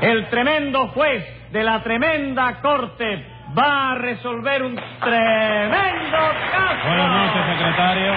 El tremendo juez de la tremenda corte va a resolver un tremendo caso. Buenas noches, secretario.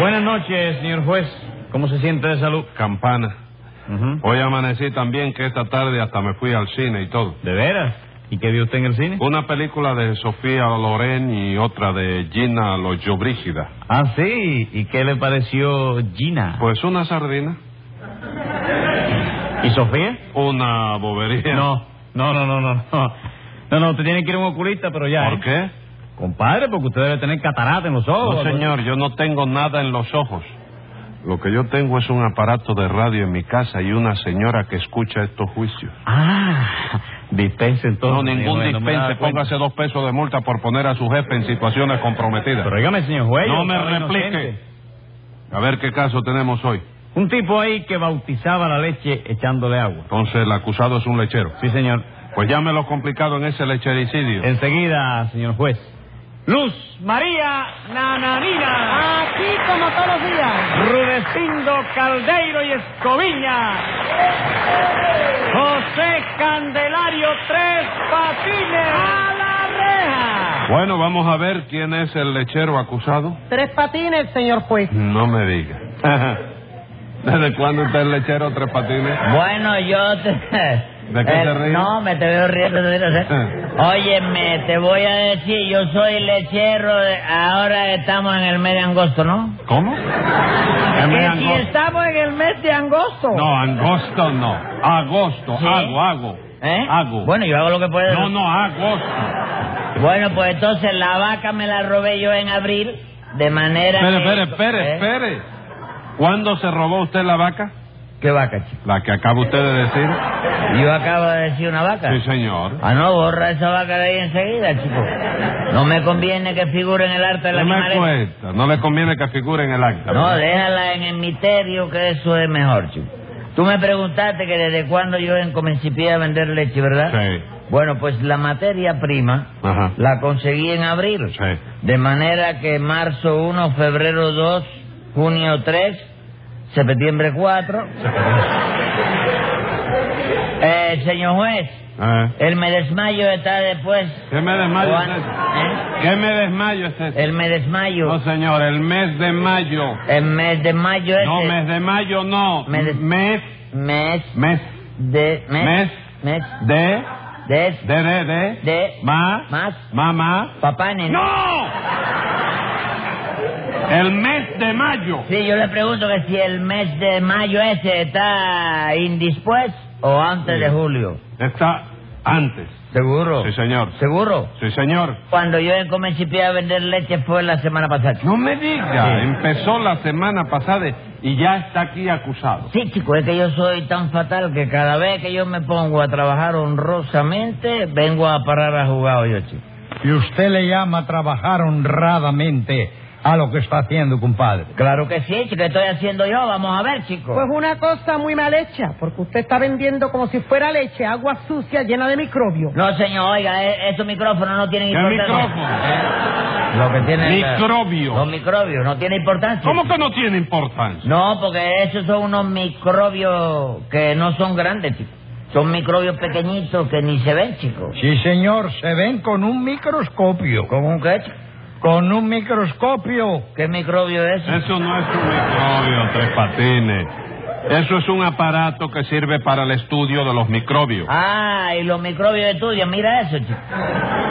Buenas noches, señor juez. ¿Cómo se siente de salud? Campana. Hoy amanecí también que esta tarde hasta me fui al cine y todo. ¿De veras? ¿Y qué vio usted en el cine? Una película de Sofía Loren y otra de Gina Lollobrigida. Ah, sí. ¿Y qué le pareció Gina? Pues una sardina, ¿Y Sofía? una bobería. No, no, no, no, no. No, no, usted tiene que ir a un oculista, pero ya. ¿Por ¿eh? qué? Compadre, porque usted debe tener catarata en los ojos. No, señor, yo no tengo nada en los ojos. Lo que yo tengo es un aparato de radio en mi casa y una señora que escucha estos juicios. Ah, dispense entonces. No, ningún Bueno, dispense. Póngase dos pesos de multa por poner a su jefe en situaciones comprometidas. Pero dígame, señor juez. No me replique. inocente. A ver qué caso tenemos hoy. Un tipo ahí que bautizaba la leche echándole agua. Entonces el acusado es un lechero. Sí, señor. Pues llame lo complicado en ese lechericidio. Enseguida, señor juez. Luz María Nananina. Aquí como todos los días. Rudecindo Caldeiro y Escoviña. José Candelario Tres Patines. A la reja. Bueno, vamos a ver quién es el lechero acusado. Tres patines, señor juez. No me diga. ¿Desde cuándo usted es lechero tres patines? Bueno, yo te... ¿De qué Eh, se ríe? No, me te veo riendo. te. Óyeme, te voy a decir, yo soy lechero, de- ahora estamos en el mes de agosto, ¿no? ¿Cómo? ¿Qué mes Que si estamos en el mes de agosto. No, agosto no. Agosto, Sí. hago, hago. ¿Eh? Hago. Bueno, yo hago lo que puedo. No, no, agosto. Bueno, pues entonces la vaca me la robé yo en abril, de manera Espere, que... espere, espere, ¿Eh? espere. ¿Cuándo se robó usted la vaca? ¿Qué vaca, chico? La que acaba usted de decir. Yo acabo de decir una vaca. Sí, señor. Ah, no, borra esa vaca de ahí enseguida, chico. No me conviene que figure en el arte de la No me cuesta. No le conviene que figure en el acta. No, déjala en el misterio, que eso es mejor, chico. Tú me preguntaste que desde cuándo yo comencé a vender leche, ¿verdad? Sí. Bueno, pues la materia prima Ajá. la conseguí en abril. Sí. De manera que marzo 1, febrero 2, junio 3, septiembre 4. Eh, señor juez, Eh. el me desmayo está después. ¿Qué me desmayo Juan, es ese? ¿eh? ¿Qué me desmayo es ese? El me desmayo. No, señor, el mes de mayo. El mes de mayo es No, mes de mayo no. Me des- Mes, mes mes, de mes Mes. de, de de, de, de, de ma, más mamá. papá nene. ¡No! El mes de mayo. Sí, yo le pregunto que si el mes de mayo ese está indispuesto o antes Sí. de julio. Está antes. ¿Seguro? Sí, señor. ¿Seguro? Sí, señor. Cuando yo comencé a vender leche fue la semana pasada. No me diga. Sí. Empezó la semana pasada y ya está aquí acusado. Sí, chico, es que yo soy tan fatal que cada vez que yo me pongo a trabajar honrosamente, vengo a parar a jugar yo, chico. Y usted le llama trabajar honradamente a lo que está haciendo, compadre. Claro que sí, chico, ¿qué estoy haciendo yo? Vamos a ver, chico. Pues una cosa muy mal hecha, porque usted está vendiendo como si fuera leche, agua sucia llena de microbios. No, señor, oiga, e- estos micrófonos no tienen ¿Qué importancia. micrófono? ¿Eh? Lo que tiene Microbio. Los microbios, no tiene importancia. ¿Cómo chico. que no tiene importancia? No, porque esos son unos microbios que no son grandes, chico. Son microbios pequeñitos que ni se ven, chico. Sí, señor, se ven con un microscopio. ¿Cómo un qué, chico? Con un microscopio. ¿Qué microbio es? Eso no es un microbio, tres patines. Eso es un aparato que sirve para el estudio de los microbios. Ah, y los microbios de tuyo, mira eso, chico.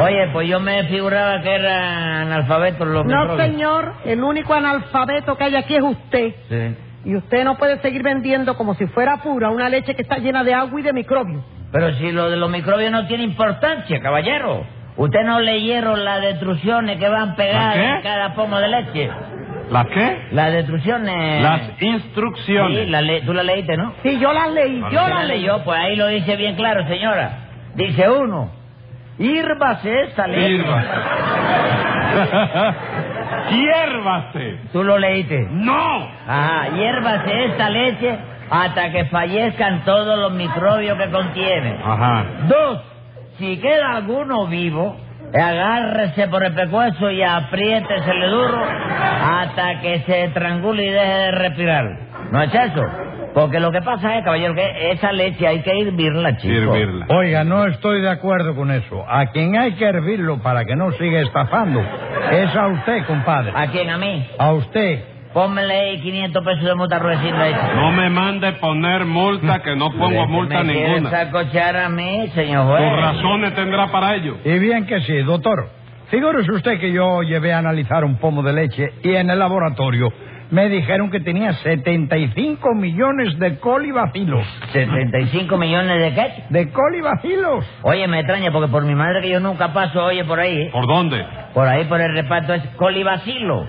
Oye, pues yo me figuraba que eran analfabetos los No, microbios. señor, el único analfabeto que hay aquí es usted. Sí. Y usted no puede seguir vendiendo como si fuera pura una leche que está llena de agua y de microbios. Pero si lo de los microbios no tiene importancia, caballero. Usted no leyeron las destrucciones que van pegadas ¿La qué? en cada pomo de leche. ¿Las qué? Las destrucciones... Las Sí, instrucciones. la le- tú la leíste, ¿no? Sí, yo las leí, yo ¿Quién las la leí. leyó? Pues ahí lo dice bien claro, señora. Dice uno, hírvase esta leche. Hierva. Hiérvase. Tú lo leíste. No. Ajá, hiérvase esta leche hasta que fallezcan todos los microbios que contiene. Ajá. Dos, si queda alguno vivo, agárrese por el pecueso y apriétesele duro hasta que se estrangule y deje de respirar. ¿No es eso? Porque lo que pasa es, caballero, que esa leche hay que hervirla, chico. Servirla. Oiga, no estoy de acuerdo con eso. A quien hay que hervirlo para que no siga estafando es a usted, compadre. ¿A quién? ¿A mí? A usted. Pónmele ahí 500 pesos de multa Rudecindo ahí. No me mande poner multa, que no pongo multa ¿Me quiere ninguna. sacochar a mí, señor juez? Sus razones tendrá para ello. Y bien que sí, doctor. Figúrese usted que yo llevé a analizar un pomo de leche y en el laboratorio me dijeron que tenía 75 millones de colibacilos. ¿75 millones de qué? ¿De colibacilos? Oye, me extraña porque por mi madre que yo nunca paso, oye, por ahí. ¿eh? ¿Por dónde? Por ahí, por el reparto es colibacilo.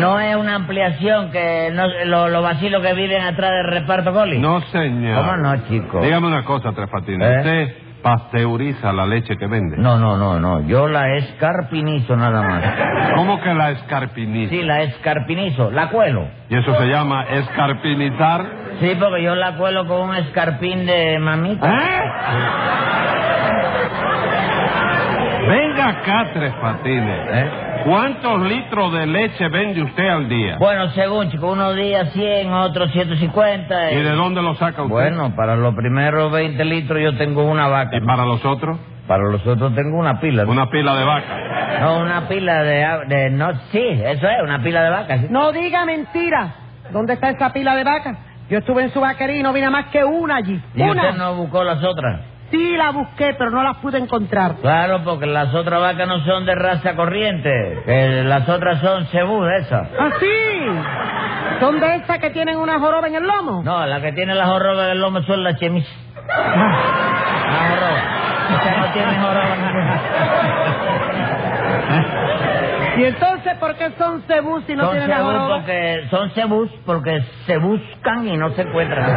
No es una ampliación que no, lo- los vacilos que viven atrás del reparto coli. No, señor. ¿Cómo no, chico? Dígame una cosa, Tres Patines. ¿Eh? ¿Usted pasteuriza la leche que vende? No, no, no, no. Yo la escarpinizo nada más. ¿Cómo que la escarpiniza? Sí, la escarpinizo. La cuelo. ¿Y eso se llama escarpinizar? Sí, porque yo la cuelo con un escarpín de mamita. ¿Eh? Venga acá, Tres Patines. ¿Eh? ¿Cuántos litros de leche vende usted al día? Bueno, según, chico, unos días 100, otros 150. ¿Y eh. de dónde lo saca usted? Bueno, para los primeros 20 litros yo tengo una vaca. ¿Y para los otros? Para los otros tengo una pila. ¿no? Una pila de vaca. No, una pila de, de... No, sí, eso es, una pila de vacas. sí. No diga mentira. ¿Dónde está esa pila de vacas? Yo estuve en su vaquería y no vi nada más que una allí. ¿Y una. usted no buscó las otras? Sí la busqué, pero no la pude encontrar. Claro, porque las otras vacas no son de raza corriente. Las otras son cebú, esas. ¿Ah, sí? ¿Son de esas que tienen una joroba en el lomo? No, la que tiene las jorobas del lomo son las chemis. La joroba. No tiene joroba. ¿Y entonces por qué son cebú si no son tienen la cebú joroba? porque son cebús porque se buscan y no se encuentran.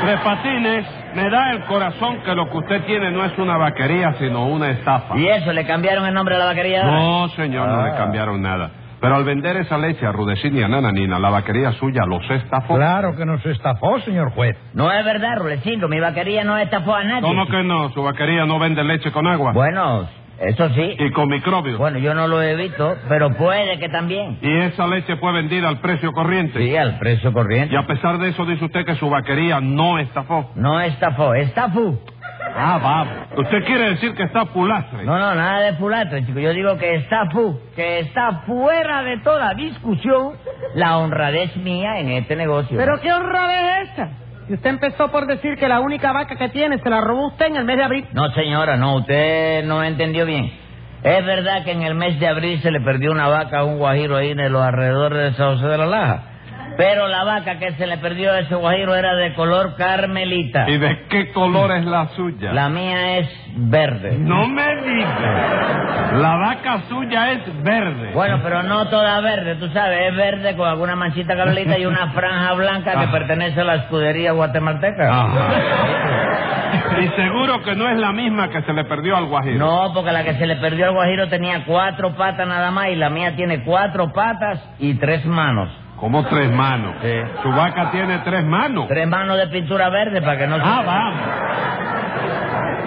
Tres Patines, me da el corazón que lo que usted tiene no es una vaquería, sino una estafa. ¿Y eso? ¿Le cambiaron el nombre a la vaquería? No, señor, no le Ah. cambiaron nada. Pero al vender esa leche a Rudecín y a Nananina, la vaquería suya los estafó. Claro que nos estafó, señor juez. No es verdad, Rulecindo. Mi vaquería no estafó a nadie. ¿Cómo que no? Su vaquería no vende leche con agua. Bueno, eso sí. Y con microbios. Bueno, yo no lo he visto, pero puede que también. Y esa leche fue vendida al precio corriente. Sí, al precio corriente. Y a pesar de eso dice usted que su vaquería no estafó. No estafó, estafó. Ah, vamos. ¿Usted quiere decir que está pulastre? No, no, nada de fulatre, chico. Yo digo que está fu, que está fuera de toda discusión la honradez mía en este negocio. ¿Pero qué honra es esa? Y usted empezó por decir que la única vaca que tiene se la robó usted en el mes de abril. No, señora, no, usted no entendió bien. Es verdad que en el mes de abril se le perdió una vaca a un guajiro ahí en los alrededores de San José de la Laja. Pero la vaca que se le perdió a ese guajiro era de color carmelita. ¿Y de qué color es la suya? La mía es verde. No me diga. La vaca suya es verde. Bueno, pero no toda verde, tú sabes, es verde con alguna manchita carmelita y una franja blanca que Ah. pertenece a la escudería guatemalteca. Ajá. Y seguro que no es la misma que se le perdió al guajiro. No, porque la que se le perdió al guajiro tenía cuatro patas nada más y la mía tiene cuatro patas y tres manos. Como tres manos. Sí. Su vaca tiene tres manos. Tres manos de pintura verde para que no se... Ah, vamos.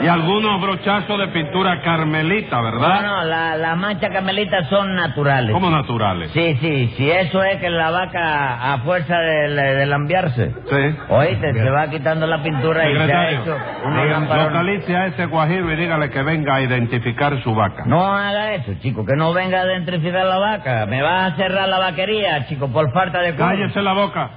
Y algunos brochazos de pintura carmelita, ¿verdad? no, la- las manchas carmelitas son naturales. Como naturales. Sí, sí, sí, eso es que la vaca a fuerza de, de lambiarse. Sí. Oíste, se va quitando la pintura y se ha Secretario, hecho una localice a ese guajiro y dígale que venga a identificar su vaca. No haga eso, chico, que no venga a identificar la vaca. Me vas a cerrar la vaquería, chico, por falta de... cobro. Cállese la boca.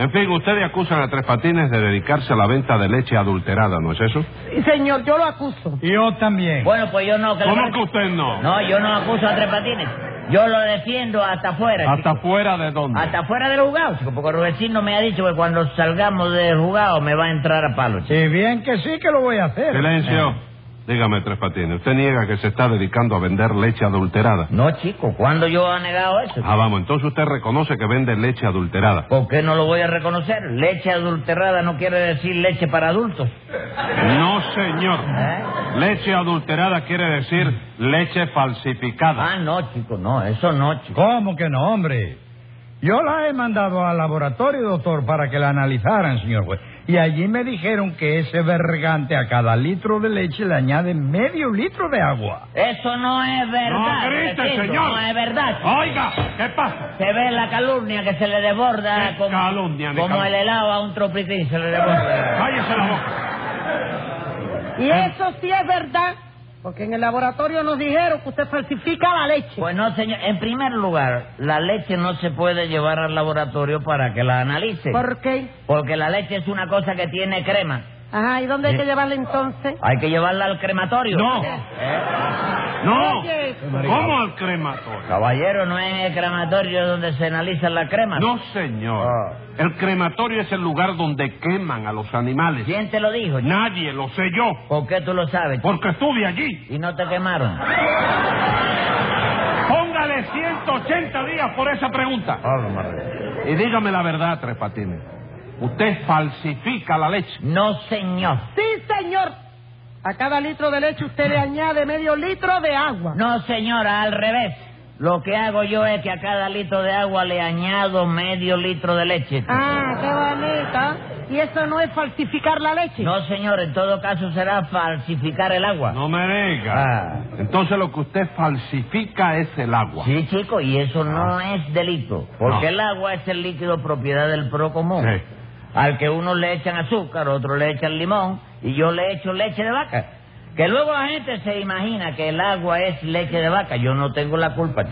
En fin, ustedes acusan a Tres Patines de dedicarse a la venta de leche adulterada, ¿no es eso? Sí, señor, yo lo acuso. Yo también. Bueno, pues yo no... Le ¿Cómo que usted no? No, yo no acuso a Tres Patines. Yo lo defiendo hasta afuera, ¿Hasta chico. fuera de dónde? Hasta afuera del jugado, chico, porque Rubecino me ha dicho que cuando salgamos del jugado me va a entrar a palo, chico. Y bien que sí que lo voy a hacer. Silencio. Dígame, Tres Patines, ¿usted niega que se está dedicando a vender leche adulterada? No, chico, ¿cuándo yo he negado eso? Ah, vamos, entonces usted reconoce que vende leche adulterada. ¿Por qué no lo voy a reconocer? Leche adulterada no quiere decir leche para adultos. No, señor. ¿Eh? Leche adulterada quiere decir leche falsificada. Ah, no, chico, no, eso no, chico. ¿Cómo que no, hombre? Yo la he mandado al laboratorio, doctor, para que la analizaran, señor juez. Y allí me dijeron que ese bergante a cada litro de leche le añade medio litro de agua. Eso no es verdad. No grite, señor. No es verdad. chico. Oiga, ¿qué pasa? Se ve la calumnia que se le desborda ¿Qué como, calumnia, ni como calumnia? el helado a un tropiquín se le desborda. Cállese la boca. Y eso sí es verdad, porque en el laboratorio nos dijeron que usted falsifica la leche. Pues no, señor. En primer lugar, la leche no se puede llevar al laboratorio para que la analice. ¿Por qué? Porque la leche es una cosa que tiene crema. Ajá, ¿y dónde hay que llevarla entonces? Hay que llevarla al crematorio. No. ¿Eh? No. Oye. ¿Cómo al crematorio? Caballero, no es el crematorio donde se analizan las cremas. No, señor. Ah. El crematorio es el lugar donde queman a los animales. ¿Quién te lo dijo? chico? Nadie, lo sé yo. ¿Por qué tú lo sabes? chico? Porque estuve allí. Y no te quemaron. Póngale 180 días por esa pregunta. Y dígame la verdad, Tres Patines. Usted falsifica la leche. No, señor. Sí, señor. A cada litro de leche usted le añade medio litro de agua. No, señora, al revés. Lo que hago yo es que a cada litro de agua le añado medio litro de leche. Ah, qué bonita. ¿Y eso no es falsificar la leche? No, señor, en todo caso será falsificar el agua. No me diga. Ah. Entonces lo que usted falsifica es el agua. Sí, chico, y eso no es delito, porque No. el agua es el líquido propiedad del pro común. Sí. Al que uno le echan azúcar, otro le echan limón, y yo le echo leche de vaca. Que luego la gente se imagina que el agua es leche de vaca. Yo no tengo la culpa.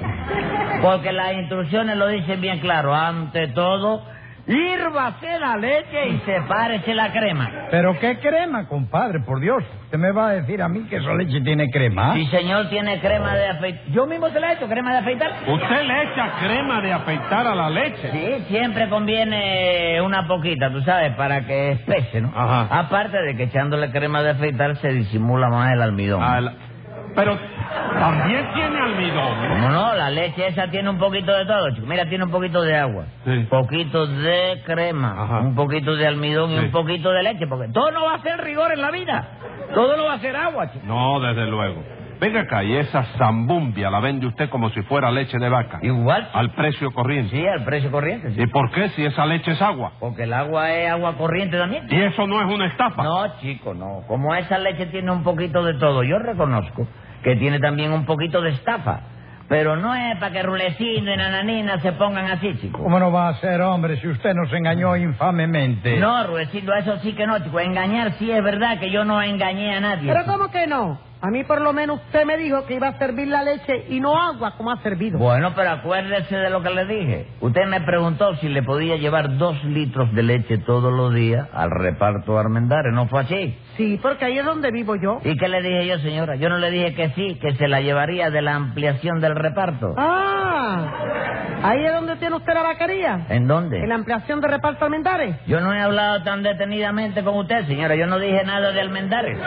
Porque las instrucciones lo dicen bien claro. Ante todo, hírvase la leche y sepárese la crema. Pero qué crema, compadre, por Dios. Usted me va a decir a mí que esa leche tiene crema. Si señor tiene crema de afeitar... Yo mismo se la he hecho, crema de afeitar. Usted le echa crema de afeitar a la leche. Sí, siempre conviene una poquita, tú sabes, para que espese, ¿no? Ajá. Aparte de que echándole crema de afeitar se disimula más el almidón. Ah, la- Pero también tiene almidón. ¿Cómo no? La leche esa tiene un poquito de todo, chico. Mira, tiene un poquito de agua, Sí. poquito de crema, Ajá. un poquito de almidón y un poquito de leche, porque todo no va a ser rigor en la vida. Todo no va a ser agua, chico. No, desde luego. Venga acá, y esa zambumbia la vende usted como si fuera leche de vaca. Igual. Al precio corriente. sí, al precio corriente, sí. ¿Y por qué si esa leche es agua? Porque el agua es agua corriente también. Y eso no es una estafa. No, chico, no. Como esa leche tiene un poquito de todo, yo reconozco que tiene también un poquito de estafa. Pero no es para que Rulecino y Nananina se pongan así, chico. ¿Cómo no va a ser, hombre, si usted nos engañó infamemente? No, Rulecino, eso sí que no, chico. Engañar sí es verdad que yo no engañé a nadie. Pero chico. ¿cómo que no? A mí por lo menos usted me dijo que iba a servir la leche y no agua como ha servido. Bueno, pero acuérdese de lo que le dije. Usted me preguntó si le podía llevar dos litros de leche todos los días al reparto Armendares. ¿No fue así? Sí, porque ahí es donde vivo yo. ¿Y qué le dije yo, señora? Yo no le dije que sí, que se la llevaría de la ampliación del reparto. Ah, ahí es donde tiene usted la vaquería. ¿En dónde? En la ampliación de reparto Almendares. Yo no he hablado tan detenidamente con usted, señora. Yo no dije nada de Almendares.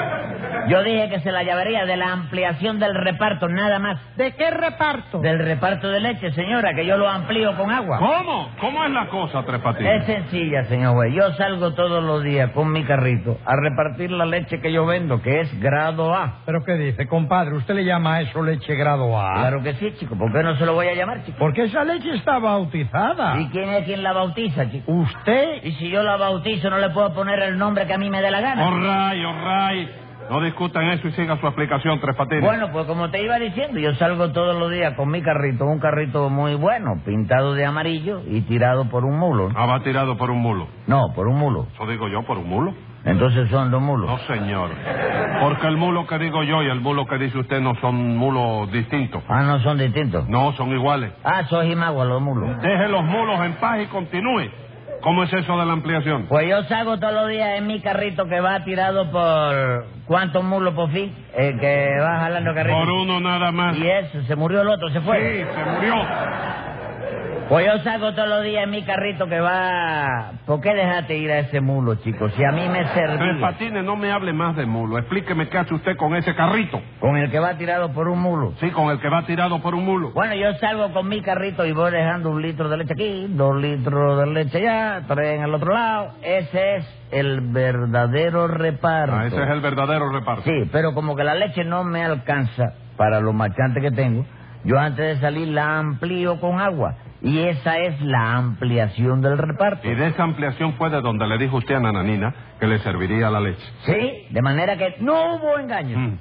Yo dije que se la llevaría de la ampliación del reparto, nada más. ¿De qué reparto? Del reparto de leche, señora, que yo lo amplío con agua. ¿Cómo? ¿Cómo es la cosa, Tres Es sencilla, señor güey. Yo salgo todos los días con mi carrito a repartir la leche que yo vendo, que es grado A. ¿Pero qué dice, compadre? ¿Usted le llama a eso leche grado A? Claro que sí, chico. ¿Por qué no se lo voy a llamar, chico? Porque esa leche está bautizada. ¿Y quién es quien la bautiza, chico? ¿Usted? Y si yo la bautizo, no le puedo poner el nombre que a mí me dé la gana. All right. No discutan eso y siga su explicación, Tres Patines. Bueno, pues como te iba diciendo, yo salgo todos los días con mi carrito, un carrito muy bueno, pintado de amarillo y tirado por un mulo. Ah, va tirado por un mulo. No, por un mulo. Eso digo yo, por un mulo. Entonces son dos mulos. No, señor. Porque el mulo que digo yo y el mulo que dice usted no son mulos distintos. Ah, no son distintos. No, son iguales. Ah, soy Jimagua, los mulos. Deje los mulos en paz y continúe. ¿Cómo es eso de la ampliación? Pues yo salgo todos los días en mi carrito que va tirado por... ¿Cuántos mulos por fin? El que va jalando carrito. Por uno nada más. Y eso, se murió el otro, se fue. Sí, se murió. Pues yo salgo todos los días en mi carrito que va... ¿Por qué dejaste ir a ese mulo, chicos? Si a mí me Tres servía. Patines, no me hable más de mulo. Explíqueme qué hace usted con ese carrito. Con el que va tirado por un mulo. Sí, con el que va tirado por un mulo. Bueno, yo salgo con mi carrito y voy dejando un litro de leche aquí, dos litros de leche allá, tres en el otro lado. Ese es el verdadero reparto. Ah, ese es el verdadero reparto. Sí, pero como que la leche no me alcanza para los marchantes que tengo, yo antes de salir la amplío con agua Y esa es la ampliación del reparto. Y de esa ampliación fue de donde le dijo usted a Nananina que le serviría la leche. Sí, de manera que no hubo engaño. Mm.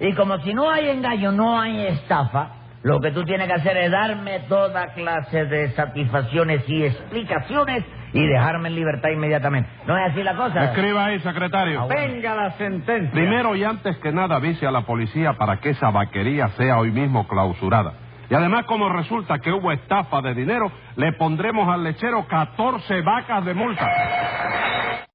Y como si no hay engaño, no hay estafa, lo que tú tienes que hacer es darme toda clase de satisfacciones y explicaciones y dejarme en libertad inmediatamente. ¿No es así la cosa? Escriba ahí, secretario. Ah, bueno. Venga la sentencia. Primero y antes que nada avise a la policía para que esa vaquería sea hoy mismo clausurada. Y además, como resulta que hubo estafa de dinero, le pondremos al lechero 14 vacas de multa.